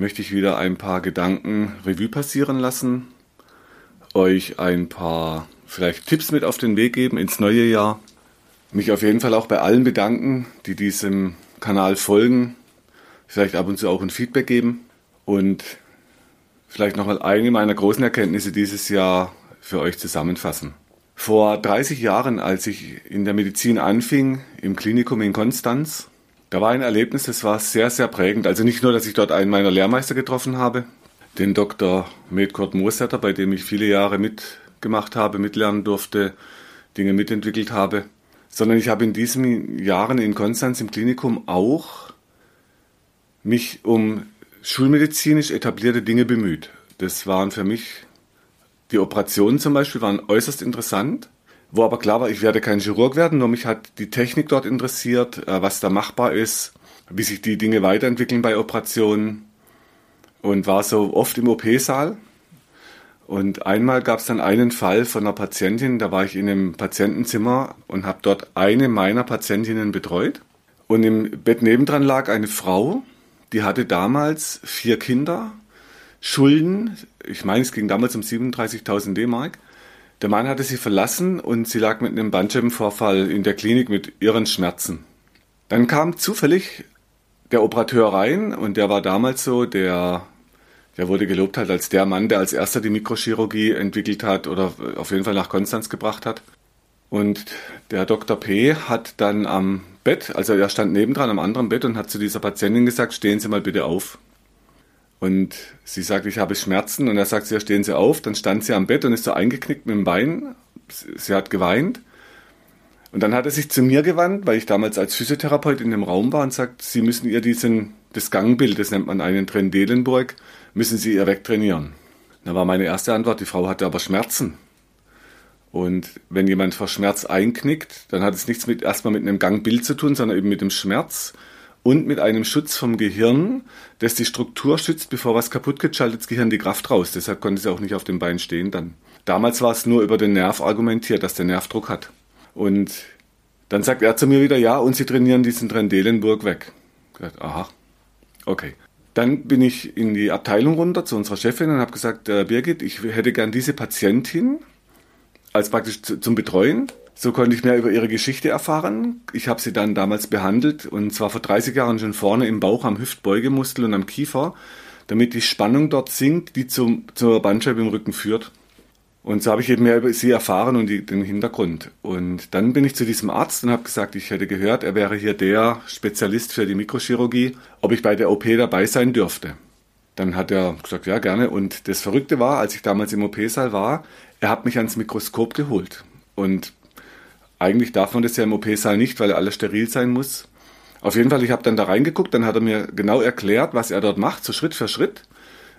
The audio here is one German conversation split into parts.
möchte ich wieder ein paar Gedanken Revue passieren lassen, euch ein paar vielleicht Tipps mit auf den Weg geben ins neue Jahr, mich auf jeden Fall auch bei allen bedanken, die diesem Kanal folgen, vielleicht ab und zu auch ein Feedback geben und vielleicht nochmal eine meiner großen Erkenntnisse dieses Jahr für euch zusammenfassen. Vor 30 Jahren, als ich in der Medizin anfing, im Klinikum in Konstanz, da war ein Erlebnis, das war sehr, sehr prägend. Also nicht nur, dass ich dort einen meiner Lehrmeister getroffen habe, den Dr. Medkurt Mosetter, bei dem ich viele Jahre mitgemacht habe, mitlernen durfte, Dinge mitentwickelt habe, sondern ich habe in diesen Jahren in Konstanz im Klinikum auch mich um schulmedizinisch etablierte Dinge bemüht. Das waren für mich, die Operationen zum Beispiel waren äußerst interessant wo aber klar war, ich werde kein Chirurg werden, nur mich hat die Technik dort interessiert, äh, was da machbar ist, wie sich die Dinge weiterentwickeln bei Operationen und war so oft im OP-Saal. Und einmal gab es dann einen Fall von einer Patientin, da war ich in einem Patientenzimmer und habe dort eine meiner Patientinnen betreut. Und im Bett nebendran lag eine Frau, die hatte damals vier Kinder, Schulden, ich meine, es ging damals um 37.000 D-Mark der Mann hatte sie verlassen und sie lag mit einem Bandscheibenvorfall in der Klinik mit ihren Schmerzen. Dann kam zufällig der Operateur rein und der war damals so, der, der wurde gelobt halt als der Mann, der als erster die Mikrochirurgie entwickelt hat oder auf jeden Fall nach Konstanz gebracht hat. Und der Dr. P. hat dann am Bett, also er stand nebendran am anderen Bett und hat zu dieser Patientin gesagt, stehen Sie mal bitte auf. Und sie sagt, ich habe Schmerzen. Und er sagt, ja, stehen Sie auf. Dann stand sie am Bett und ist so eingeknickt mit dem Bein. Sie hat geweint. Und dann hat er sich zu mir gewandt, weil ich damals als Physiotherapeut in dem Raum war und sagt, Sie müssen ihr diesen, das Gangbild, das nennt man einen Trendelenburg, müssen Sie ihr wegtrainieren. Da war meine erste Antwort, die Frau hatte aber Schmerzen. Und wenn jemand vor Schmerz einknickt, dann hat es nichts mit, erstmal mit einem Gangbild zu tun, sondern eben mit dem Schmerz und mit einem Schutz vom Gehirn, das die Struktur schützt, bevor was kaputt geht, schaltet das Gehirn die Kraft raus. Deshalb konnte sie auch nicht auf dem Bein stehen dann. Damals war es nur über den Nerv argumentiert, dass der Nerv Druck hat. Und dann sagt er zu mir wieder, ja, und sie trainieren diesen Trendelenburg weg. Gesagt, aha, okay. Dann bin ich in die Abteilung runter zu unserer Chefin und habe gesagt, äh, Birgit, ich hätte gern diese Patientin als praktisch zum Betreuen so konnte ich mehr über ihre Geschichte erfahren. Ich habe sie dann damals behandelt und zwar vor 30 Jahren schon vorne im Bauch am Hüftbeugemuskel und am Kiefer, damit die Spannung dort sinkt, die zum, zur Bandscheibe im Rücken führt. Und so habe ich eben mehr über sie erfahren und die, den Hintergrund. Und dann bin ich zu diesem Arzt und habe gesagt, ich hätte gehört, er wäre hier der Spezialist für die Mikrochirurgie, ob ich bei der OP dabei sein dürfte. Dann hat er gesagt, ja, gerne. Und das Verrückte war, als ich damals im OP-Saal war, er hat mich ans Mikroskop geholt. Und eigentlich darf man das ja im OP-Saal nicht, weil alles steril sein muss. Auf jeden Fall, ich habe dann da reingeguckt, dann hat er mir genau erklärt, was er dort macht, so Schritt für Schritt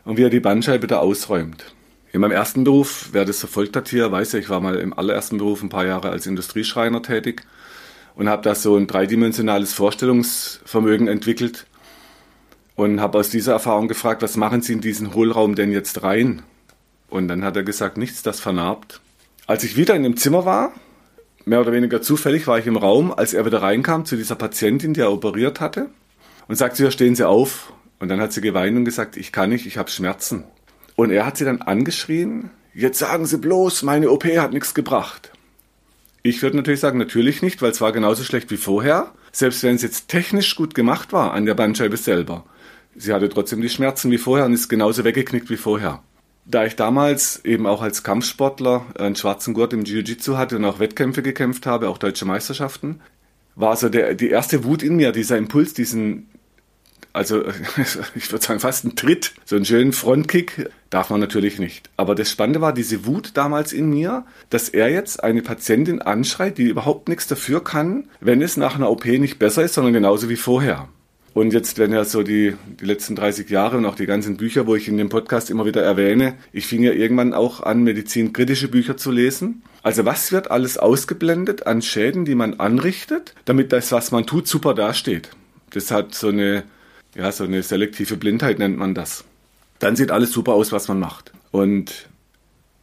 und wie er die Bandscheibe da ausräumt. In meinem ersten Beruf, wer das verfolgt hat hier, weiß ja, ich war mal im allerersten Beruf ein paar Jahre als Industrieschreiner tätig und habe da so ein dreidimensionales Vorstellungsvermögen entwickelt und habe aus dieser Erfahrung gefragt, was machen Sie in diesen Hohlraum denn jetzt rein? Und dann hat er gesagt, nichts, das vernarbt. Als ich wieder in dem Zimmer war, mehr oder weniger zufällig war ich im Raum, als er wieder reinkam zu dieser Patientin, die er operiert hatte, und sagte, ja, stehen Sie auf. Und dann hat sie geweint und gesagt, ich kann nicht, ich habe Schmerzen. Und er hat sie dann angeschrien, jetzt sagen Sie bloß, meine OP hat nichts gebracht. Ich würde natürlich sagen, natürlich nicht, weil es war genauso schlecht wie vorher, selbst wenn es jetzt technisch gut gemacht war an der Bandscheibe selber. Sie hatte trotzdem die Schmerzen wie vorher und ist genauso weggeknickt wie vorher. Da ich damals eben auch als Kampfsportler einen schwarzen Gurt im Jiu-Jitsu hatte und auch Wettkämpfe gekämpft habe, auch deutsche Meisterschaften, war so der, die erste Wut in mir, dieser Impuls, diesen, also ich würde sagen fast ein Tritt, so einen schönen Frontkick, darf man natürlich nicht. Aber das Spannende war diese Wut damals in mir, dass er jetzt eine Patientin anschreit, die überhaupt nichts dafür kann, wenn es nach einer OP nicht besser ist, sondern genauso wie vorher. Und jetzt, wenn ja so die, die letzten 30 Jahre und auch die ganzen Bücher, wo ich in dem Podcast immer wieder erwähne, ich fing ja irgendwann auch an, medizinkritische Bücher zu lesen. Also was wird alles ausgeblendet an Schäden, die man anrichtet, damit das, was man tut, super dasteht. Das hat so eine, ja, so eine selektive Blindheit nennt man das. Dann sieht alles super aus, was man macht. Und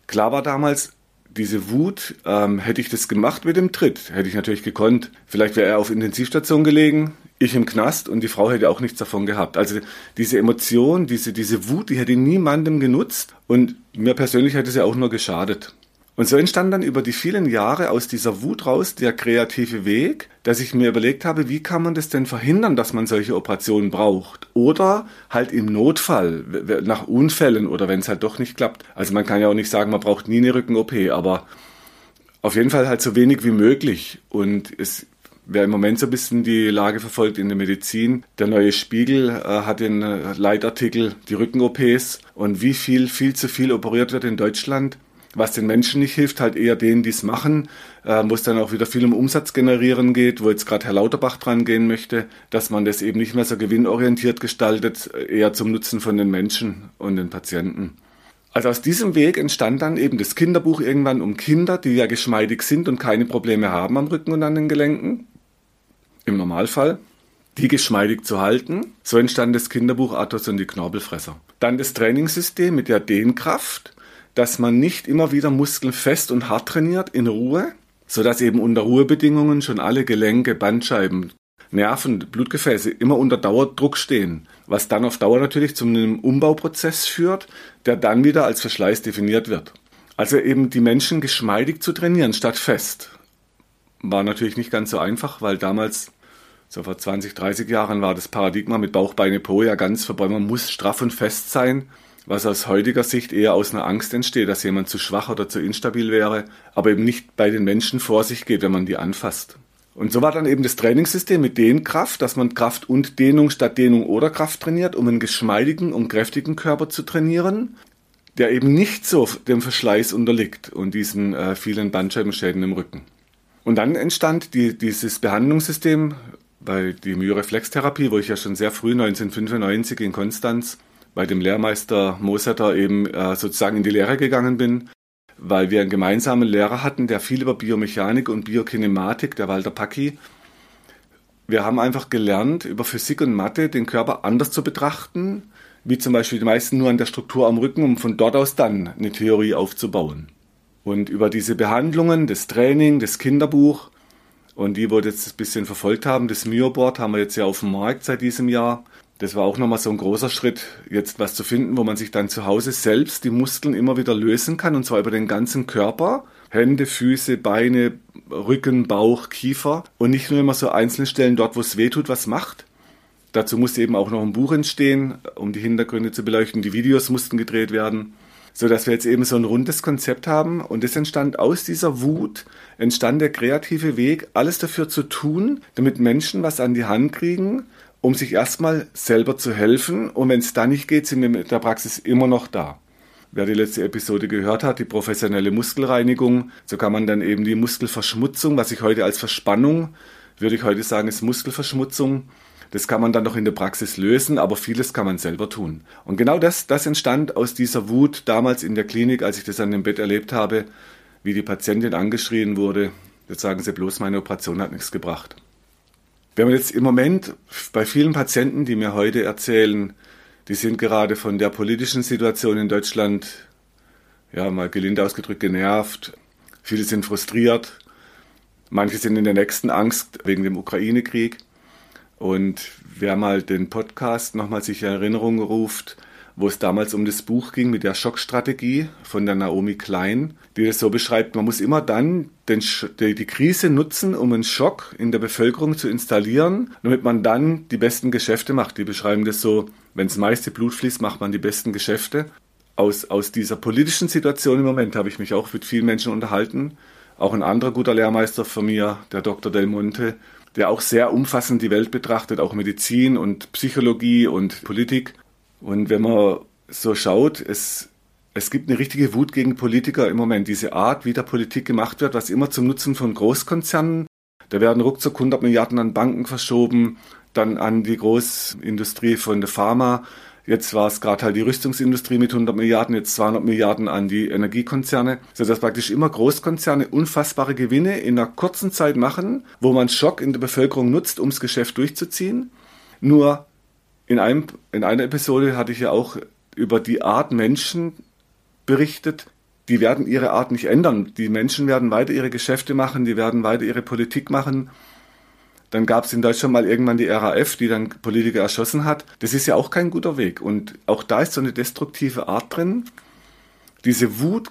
klar war damals, diese Wut, ähm, hätte ich das gemacht mit dem Tritt, hätte ich natürlich gekonnt. Vielleicht wäre er auf Intensivstation gelegen, ich im Knast und die Frau hätte auch nichts davon gehabt. Also diese Emotion, diese, diese Wut, die hätte niemandem genutzt und mir persönlich hätte sie auch nur geschadet. Und so entstand dann über die vielen Jahre aus dieser Wut raus der kreative Weg, dass ich mir überlegt habe, wie kann man das denn verhindern, dass man solche Operationen braucht? Oder halt im Notfall, nach Unfällen oder wenn es halt doch nicht klappt. Also man kann ja auch nicht sagen, man braucht nie eine Rücken-OP, aber auf jeden Fall halt so wenig wie möglich. Und es Wer im Moment so ein bisschen die Lage verfolgt in der Medizin, der neue Spiegel äh, hat den äh, Leitartikel die Rücken-OPs und wie viel, viel zu viel operiert wird in Deutschland was den Menschen nicht hilft, halt eher denen, die es machen, äh, wo es dann auch wieder viel um Umsatz generieren geht, wo jetzt gerade Herr Lauterbach dran gehen möchte, dass man das eben nicht mehr so gewinnorientiert gestaltet, eher zum Nutzen von den Menschen und den Patienten. Also aus diesem Weg entstand dann eben das Kinderbuch irgendwann um Kinder, die ja geschmeidig sind und keine Probleme haben am Rücken und an den Gelenken. Im Normalfall. Die geschmeidig zu halten. So entstand das Kinderbuch Athos und die Knorpelfresser. Dann das Trainingssystem mit der Dehnkraft dass man nicht immer wieder Muskeln fest und hart trainiert in Ruhe, sodass eben unter Ruhebedingungen schon alle Gelenke, Bandscheiben, Nerven, Blutgefäße immer unter Dauerdruck stehen, was dann auf Dauer natürlich zu einem Umbauprozess führt, der dann wieder als Verschleiß definiert wird. Also eben die Menschen geschmeidig zu trainieren statt fest. War natürlich nicht ganz so einfach, weil damals, so vor 20, 30 Jahren, war das Paradigma mit Bauch, Beine, Po ja ganz vorbei. Man muss straff und fest sein was aus heutiger Sicht eher aus einer Angst entsteht, dass jemand zu schwach oder zu instabil wäre, aber eben nicht bei den Menschen vor sich geht, wenn man die anfasst. Und so war dann eben das Trainingssystem mit Dehnkraft, dass man Kraft und Dehnung statt Dehnung oder Kraft trainiert, um einen geschmeidigen und kräftigen Körper zu trainieren, der eben nicht so dem Verschleiß unterliegt und diesen äh, vielen Bandscheibenschäden im Rücken. Und dann entstand die, dieses Behandlungssystem bei die Myoreflextherapie, wo ich ja schon sehr früh 1995 in Konstanz bei dem Lehrmeister Mosetter eben äh, sozusagen in die Lehre gegangen bin, weil wir einen gemeinsamen Lehrer hatten, der viel über Biomechanik und Biokinematik, der Walter Packi. Wir haben einfach gelernt, über Physik und Mathe den Körper anders zu betrachten, wie zum Beispiel die meisten nur an der Struktur am Rücken, um von dort aus dann eine Theorie aufzubauen. Und über diese Behandlungen, das Training, das Kinderbuch und die, wo jetzt ein bisschen verfolgt haben, das Myoboard haben wir jetzt ja auf dem Markt seit diesem Jahr das war auch nochmal so ein großer Schritt, jetzt was zu finden, wo man sich dann zu Hause selbst die Muskeln immer wieder lösen kann, und zwar über den ganzen Körper. Hände, Füße, Beine, Rücken, Bauch, Kiefer und nicht nur immer so einzelne Stellen dort, wo es weh tut, was macht. Dazu musste eben auch noch ein Buch entstehen, um die Hintergründe zu beleuchten. Die Videos mussten gedreht werden, so dass wir jetzt eben so ein rundes Konzept haben. Und es entstand aus dieser Wut, entstand der kreative Weg, alles dafür zu tun, damit Menschen was an die Hand kriegen, um sich erstmal selber zu helfen. Und wenn es da nicht geht, sind wir mit der Praxis immer noch da. Wer die letzte Episode gehört hat, die professionelle Muskelreinigung, so kann man dann eben die Muskelverschmutzung, was ich heute als Verspannung, würde ich heute sagen, ist Muskelverschmutzung. Das kann man dann noch in der Praxis lösen, aber vieles kann man selber tun. Und genau das, das entstand aus dieser Wut damals in der Klinik, als ich das an dem Bett erlebt habe, wie die Patientin angeschrien wurde. Jetzt sagen sie bloß, meine Operation hat nichts gebracht. Wir haben jetzt im Moment bei vielen Patienten, die mir heute erzählen, die sind gerade von der politischen Situation in Deutschland, ja, mal gelinde ausgedrückt, genervt. Viele sind frustriert. Manche sind in der nächsten Angst wegen dem Ukraine-Krieg. Und wer mal den Podcast nochmal sich in Erinnerung ruft, wo es damals um das Buch ging mit der Schockstrategie von der Naomi Klein, die das so beschreibt, man muss immer dann den, die, Krise nutzen, um einen Schock in der Bevölkerung zu installieren, damit man dann die besten Geschäfte macht. Die beschreiben das so, wenn das meiste Blut fließt, macht man die besten Geschäfte. Aus, aus dieser politischen Situation im Moment habe ich mich auch mit vielen Menschen unterhalten. Auch ein anderer guter Lehrmeister von mir, der Dr. Del Monte, der auch sehr umfassend die Welt betrachtet, auch Medizin und Psychologie und Politik. Und wenn man so schaut, es, es gibt eine richtige Wut gegen Politiker im Moment. Diese Art, wie da Politik gemacht wird, was immer zum Nutzen von Großkonzernen Da werden ruckzuck 100 Milliarden an Banken verschoben, dann an die Großindustrie von der Pharma. Jetzt war es gerade halt die Rüstungsindustrie mit 100 Milliarden, jetzt 200 Milliarden an die Energiekonzerne, sodass praktisch immer Großkonzerne unfassbare Gewinne in einer kurzen Zeit machen, wo man Schock in der Bevölkerung nutzt, ums Geschäft durchzuziehen. Nur in, einem, in einer Episode hatte ich ja auch über die Art Menschen berichtet, die werden ihre Art nicht ändern. Die Menschen werden weiter ihre Geschäfte machen, die werden weiter ihre Politik machen. Dann gab es in Deutschland mal irgendwann die RAF, die dann Politiker erschossen hat. Das ist ja auch kein guter Weg. Und auch da ist so eine destruktive Art drin. Diese Wut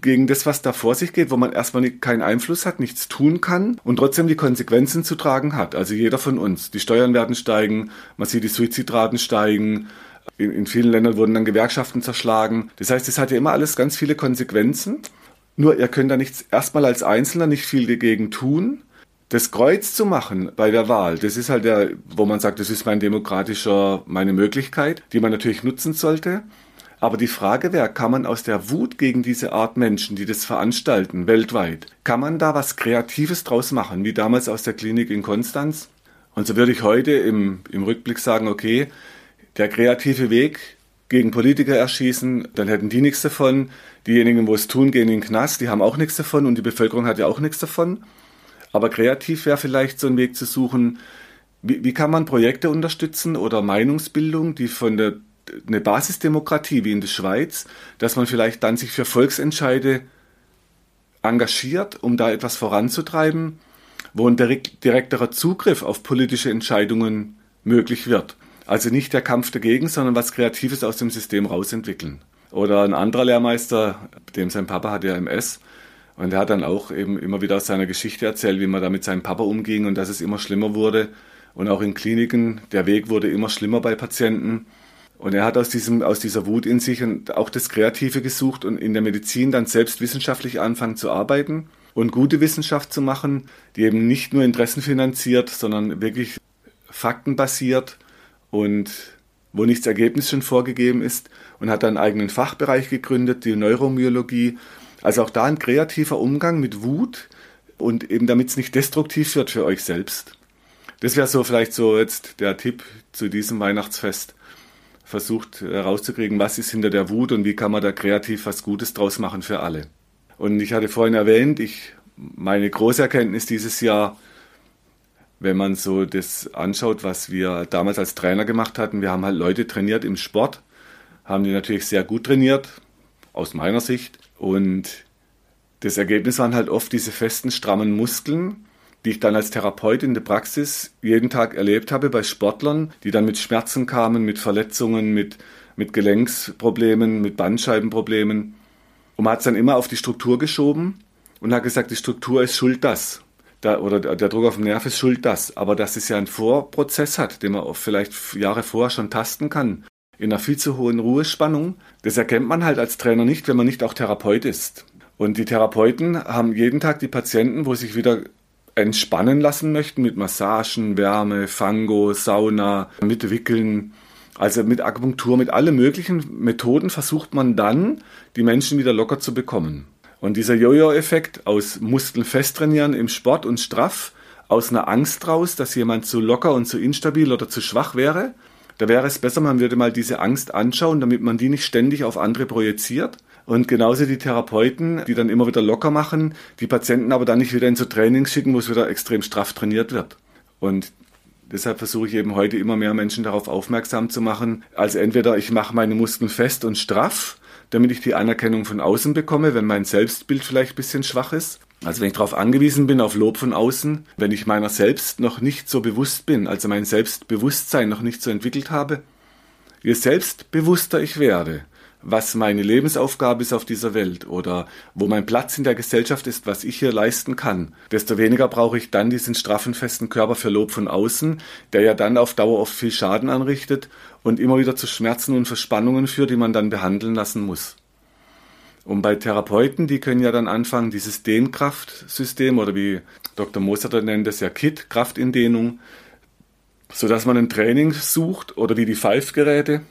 gegen das, was da vor sich geht, wo man erstmal keinen Einfluss hat, nichts tun kann und trotzdem die Konsequenzen zu tragen hat. Also jeder von uns. Die Steuern werden steigen, man sieht die Suizidraten steigen, in, in vielen Ländern wurden dann Gewerkschaften zerschlagen. Das heißt, es hat ja immer alles ganz viele Konsequenzen. Nur ihr könnt da nichts erstmal als Einzelner nicht viel dagegen tun. Das Kreuz zu machen bei der Wahl, das ist halt der, wo man sagt, das ist mein demokratischer, meine Möglichkeit, die man natürlich nutzen sollte. Aber die Frage wäre, kann man aus der Wut gegen diese Art Menschen, die das veranstalten, weltweit, kann man da was Kreatives draus machen, wie damals aus der Klinik in Konstanz? Und so würde ich heute im, im Rückblick sagen, okay, der kreative Weg gegen Politiker erschießen, dann hätten die nichts davon. Diejenigen, wo es tun, gehen in den Knast, die haben auch nichts davon und die Bevölkerung hat ja auch nichts davon. Aber kreativ wäre vielleicht so ein Weg zu suchen, wie, wie kann man Projekte unterstützen oder Meinungsbildung, die von der eine Basisdemokratie wie in der Schweiz, dass man vielleicht dann sich für Volksentscheide engagiert, um da etwas voranzutreiben, wo ein direkt, direkterer Zugriff auf politische Entscheidungen möglich wird. Also nicht der Kampf dagegen, sondern was Kreatives aus dem System rausentwickeln. Oder ein anderer Lehrmeister, dem sein Papa hatte ja MS, und er hat dann auch eben immer wieder aus seiner Geschichte erzählt, wie man da mit seinem Papa umging und dass es immer schlimmer wurde. Und auch in Kliniken, der Weg wurde immer schlimmer bei Patienten. Und er hat aus, diesem, aus dieser Wut in sich und auch das Kreative gesucht und in der Medizin dann selbst wissenschaftlich anfangen zu arbeiten und gute Wissenschaft zu machen, die eben nicht nur Interessen finanziert, sondern wirklich faktenbasiert und wo nichts Ergebnis schon vorgegeben ist und hat dann einen eigenen Fachbereich gegründet, die Neuromyologie. Also auch da ein kreativer Umgang mit Wut und eben damit es nicht destruktiv wird für euch selbst. Das wäre so vielleicht so jetzt der Tipp zu diesem Weihnachtsfest. Versucht herauszukriegen, was ist hinter der Wut und wie kann man da kreativ was Gutes draus machen für alle. Und ich hatte vorhin erwähnt, ich, meine große Erkenntnis dieses Jahr, wenn man so das anschaut, was wir damals als Trainer gemacht hatten, wir haben halt Leute trainiert im Sport, haben die natürlich sehr gut trainiert, aus meiner Sicht. Und das Ergebnis waren halt oft diese festen, strammen Muskeln, die ich dann als Therapeut in der Praxis jeden Tag erlebt habe bei Sportlern, die dann mit Schmerzen kamen, mit Verletzungen, mit, mit Gelenksproblemen, mit Bandscheibenproblemen. Und man hat es dann immer auf die Struktur geschoben und hat gesagt, die Struktur ist schuld das da, oder der Druck auf den Nerv ist schuld das. Aber dass es ja einen Vorprozess hat, den man vielleicht Jahre vorher schon tasten kann, in einer viel zu hohen Ruhespannung, das erkennt man halt als Trainer nicht, wenn man nicht auch Therapeut ist. Und die Therapeuten haben jeden Tag die Patienten, wo sich wieder entspannen lassen möchten mit Massagen, Wärme, Fango, Sauna, mit Wickeln, also mit Akupunktur, mit allen möglichen Methoden versucht man dann, die Menschen wieder locker zu bekommen. Und dieser Jojo-Effekt aus Muskeln festtrainieren im Sport und straff, aus einer Angst raus, dass jemand zu locker und zu instabil oder zu schwach wäre, da wäre es besser, man würde mal diese Angst anschauen, damit man die nicht ständig auf andere projiziert. Und genauso die Therapeuten, die dann immer wieder locker machen, die Patienten aber dann nicht wieder in so Trainings schicken, wo es wieder extrem straff trainiert wird. Und deshalb versuche ich eben heute immer mehr Menschen darauf aufmerksam zu machen. Also entweder ich mache meine Muskeln fest und straff damit ich die Anerkennung von außen bekomme, wenn mein Selbstbild vielleicht ein bisschen schwach ist. Also wenn ich darauf angewiesen bin, auf Lob von außen, wenn ich meiner selbst noch nicht so bewusst bin, also mein Selbstbewusstsein noch nicht so entwickelt habe, je selbstbewusster ich werde, was meine Lebensaufgabe ist auf dieser Welt oder wo mein Platz in der Gesellschaft ist, was ich hier leisten kann, desto weniger brauche ich dann diesen straffen, festen Körper für Lob von außen, der ja dann auf Dauer oft viel Schaden anrichtet und immer wieder zu Schmerzen und Verspannungen führt, die man dann behandeln lassen muss. Und bei Therapeuten, die können ja dann anfangen, dieses Dehnkraftsystem oder wie Dr. Moser nennt es ja KIT, Kraftindehnung, sodass man ein Training sucht oder wie die Pfeifgeräte,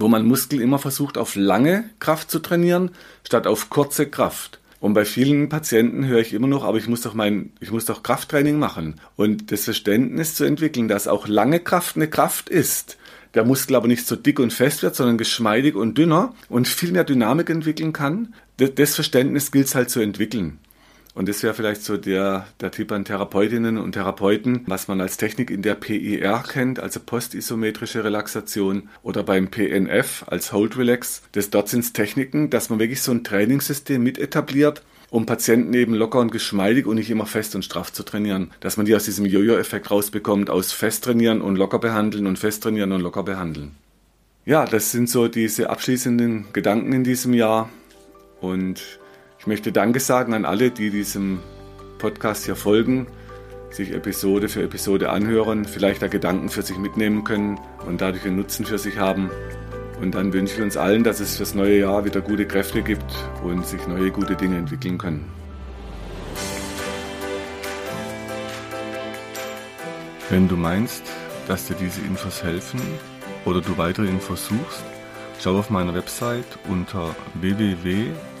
wo man Muskel immer versucht, auf lange Kraft zu trainieren, statt auf kurze Kraft. Und bei vielen Patienten höre ich immer noch, aber ich muss doch mein, ich muss doch Krafttraining machen. Und das Verständnis zu entwickeln, dass auch lange Kraft eine Kraft ist, der Muskel aber nicht so dick und fest wird, sondern geschmeidig und dünner und viel mehr Dynamik entwickeln kann, das Verständnis gilt es halt zu entwickeln. Und das wäre vielleicht so der, der Tipp an Therapeutinnen und Therapeuten, was man als Technik in der PIR kennt, also postisometrische Relaxation oder beim PNF als Hold Relax. Das dort sind es Techniken, dass man wirklich so ein Trainingssystem mit etabliert, um Patienten eben locker und geschmeidig und nicht immer fest und straff zu trainieren. Dass man die aus diesem Jojo-Effekt rausbekommt, aus fest trainieren und locker behandeln und fest trainieren und locker behandeln. Ja, das sind so diese abschließenden Gedanken in diesem Jahr. Und ich möchte Danke sagen an alle, die diesem Podcast hier folgen, sich Episode für Episode anhören, vielleicht da Gedanken für sich mitnehmen können und dadurch einen Nutzen für sich haben. Und dann wünsche ich uns allen, dass es fürs neue Jahr wieder gute Kräfte gibt und sich neue gute Dinge entwickeln können. Wenn du meinst, dass dir diese Infos helfen oder du weitere Infos suchst, schau auf meiner Website unter